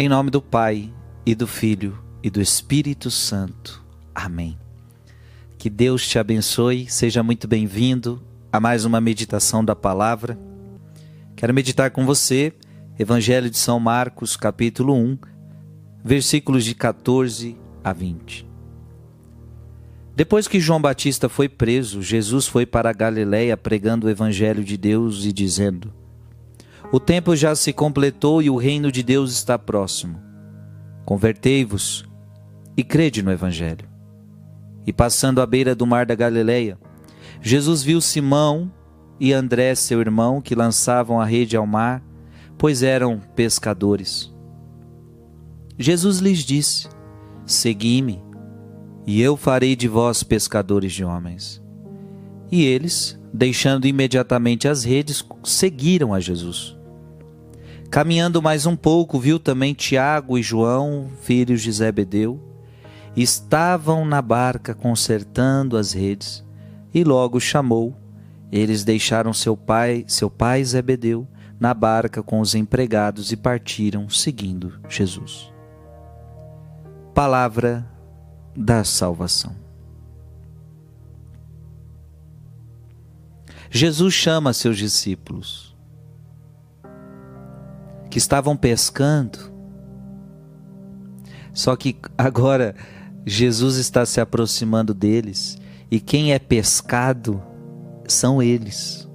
Em nome do Pai, e do Filho, e do Espírito Santo. Amém. Que Deus te abençoe, seja muito bem-vindo a mais uma meditação da palavra. Quero meditar com você, Evangelho de São Marcos, capítulo 1, versículos de 14 a 20. Depois que João Batista foi preso, Jesus foi para a Galiléia pregando o Evangelho de Deus e dizendo: o tempo já se completou e o reino de Deus está próximo. Convertei-vos e crede no Evangelho. E passando à beira do mar da Galileia, Jesus viu Simão e André, seu irmão, que lançavam a rede ao mar, pois eram pescadores. Jesus lhes disse: Segui-me, e eu farei de vós pescadores de homens. E eles, deixando imediatamente as redes, seguiram a Jesus. Caminhando mais um pouco, viu também Tiago e João, filhos de Zebedeu, estavam na barca consertando as redes, e logo chamou. Eles deixaram seu pai, seu pai Zebedeu, na barca com os empregados e partiram seguindo Jesus. Palavra da salvação. Jesus chama seus discípulos que estavam pescando. Só que agora Jesus está se aproximando deles e quem é pescado são eles.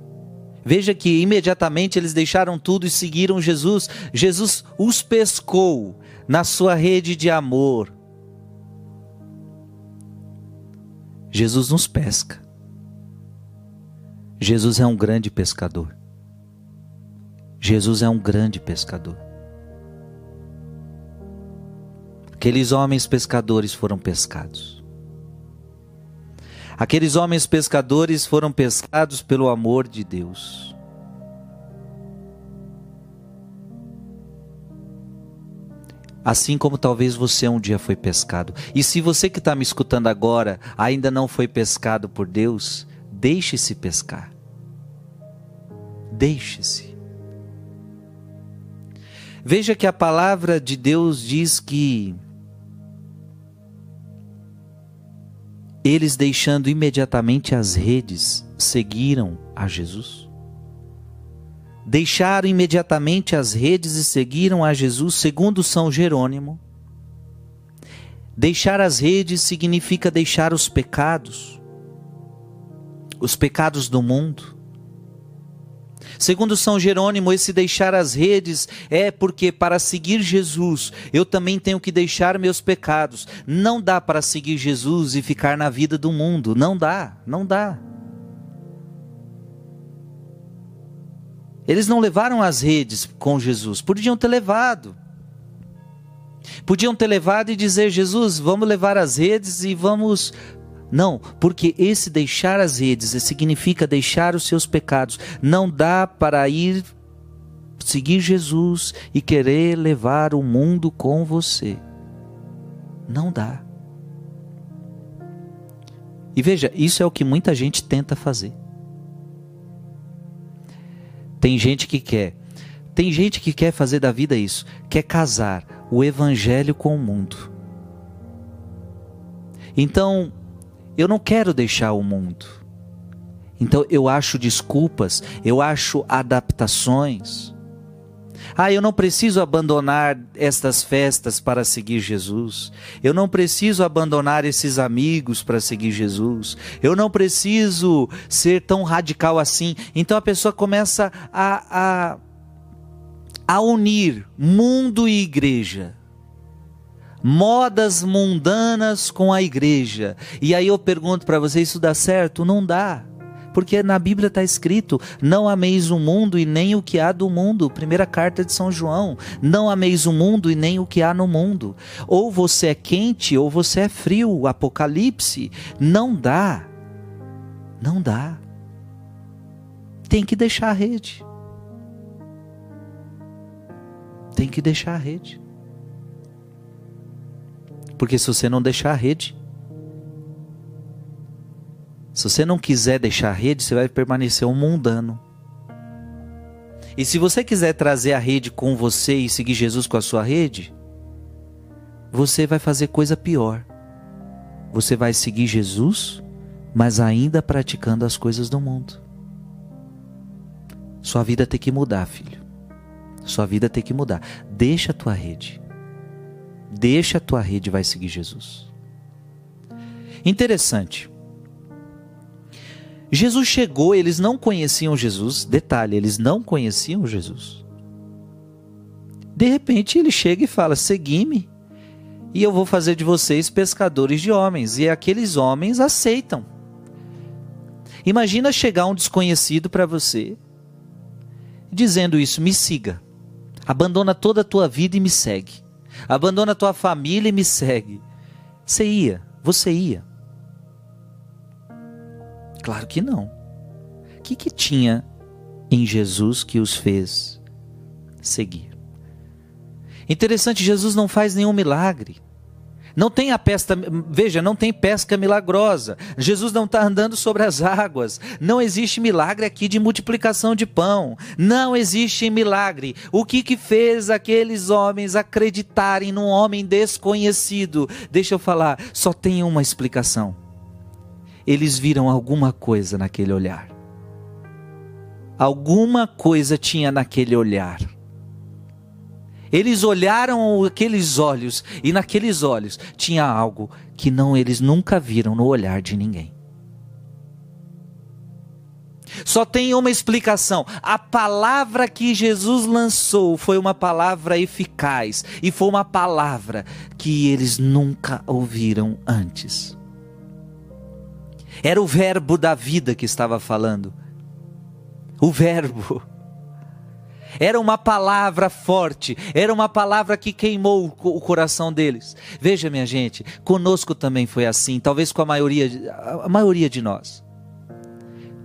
Veja que imediatamente eles deixaram tudo e seguiram Jesus. Jesus os pescou na sua rede de amor. Jesus nos pesca. Jesus é um grande pescador. Jesus é um grande pescador. Aqueles homens pescadores foram pescados. Aqueles homens pescadores foram pescados pelo amor de Deus. Assim como talvez você um dia foi pescado. E se você que está me escutando agora ainda não foi pescado por Deus, deixe-se pescar. Deixe-se. Veja que a palavra de Deus diz que eles, deixando imediatamente as redes, seguiram a Jesus. Deixaram imediatamente as redes e seguiram a Jesus, segundo São Jerônimo. Deixar as redes significa deixar os pecados, os pecados do mundo Segundo São Jerônimo, esse deixar as redes é porque para seguir Jesus eu também tenho que deixar meus pecados. Não dá para seguir Jesus e ficar na vida do mundo. Não dá, não dá. Eles não levaram as redes com Jesus, podiam ter levado. Podiam ter levado e dizer: Jesus, vamos levar as redes e vamos não, porque esse deixar as redes significa deixar os seus pecados. Não dá para ir seguir Jesus e querer levar o mundo com você. Não dá. E veja, isso é o que muita gente tenta fazer. Tem gente que quer. Tem gente que quer fazer da vida isso, quer casar o evangelho com o mundo. Então, eu não quero deixar o mundo. Então eu acho desculpas, eu acho adaptações. Ah, eu não preciso abandonar estas festas para seguir Jesus. Eu não preciso abandonar esses amigos para seguir Jesus. Eu não preciso ser tão radical assim. Então a pessoa começa a, a, a unir mundo e igreja modas mundanas com a igreja. E aí eu pergunto para você: isso dá certo? Não dá. Porque na Bíblia está escrito: não ameis o mundo e nem o que há do mundo. Primeira carta de São João: não ameis o mundo e nem o que há no mundo. Ou você é quente ou você é frio. Apocalipse. Não dá. Não dá. Tem que deixar a rede. Tem que deixar a rede. Porque se você não deixar a rede, se você não quiser deixar a rede, você vai permanecer um mundano. E se você quiser trazer a rede com você e seguir Jesus com a sua rede, você vai fazer coisa pior. Você vai seguir Jesus, mas ainda praticando as coisas do mundo. Sua vida tem que mudar, filho. Sua vida tem que mudar. Deixa a tua rede. Deixa a tua rede e vai seguir Jesus. Interessante. Jesus chegou, eles não conheciam Jesus. Detalhe, eles não conheciam Jesus. De repente ele chega e fala: Segui-me, e eu vou fazer de vocês pescadores de homens. E aqueles homens aceitam. Imagina chegar um desconhecido para você, dizendo isso: Me siga. Abandona toda a tua vida e me segue. Abandona tua família e me segue. Você ia, você ia. Claro que não. O que, que tinha em Jesus que os fez seguir? Interessante, Jesus não faz nenhum milagre. Não tem a pesca, veja, não tem pesca milagrosa. Jesus não está andando sobre as águas. Não existe milagre aqui de multiplicação de pão. Não existe milagre. O que que fez aqueles homens acreditarem num homem desconhecido? Deixa eu falar, só tem uma explicação. Eles viram alguma coisa naquele olhar. Alguma coisa tinha naquele olhar. Eles olharam aqueles olhos e naqueles olhos tinha algo que não eles nunca viram no olhar de ninguém. Só tem uma explicação. A palavra que Jesus lançou foi uma palavra eficaz e foi uma palavra que eles nunca ouviram antes. Era o verbo da vida que estava falando. O verbo. Era uma palavra forte, era uma palavra que queimou o coração deles. Veja, minha gente, conosco também foi assim, talvez com a maioria, a maioria de nós.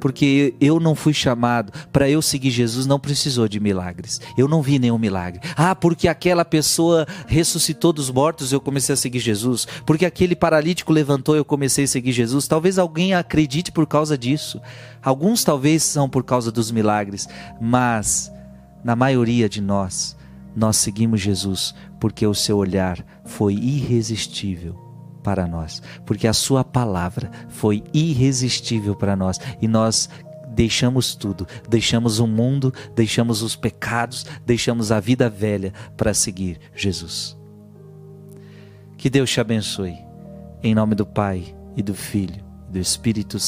Porque eu não fui chamado para eu seguir Jesus, não precisou de milagres. Eu não vi nenhum milagre. Ah, porque aquela pessoa ressuscitou dos mortos, eu comecei a seguir Jesus. Porque aquele paralítico levantou, eu comecei a seguir Jesus. Talvez alguém acredite por causa disso. Alguns talvez são por causa dos milagres, mas na maioria de nós, nós seguimos Jesus porque o seu olhar foi irresistível para nós, porque a sua palavra foi irresistível para nós e nós deixamos tudo, deixamos o mundo, deixamos os pecados, deixamos a vida velha para seguir Jesus. Que Deus te abençoe. Em nome do Pai e do Filho e do Espírito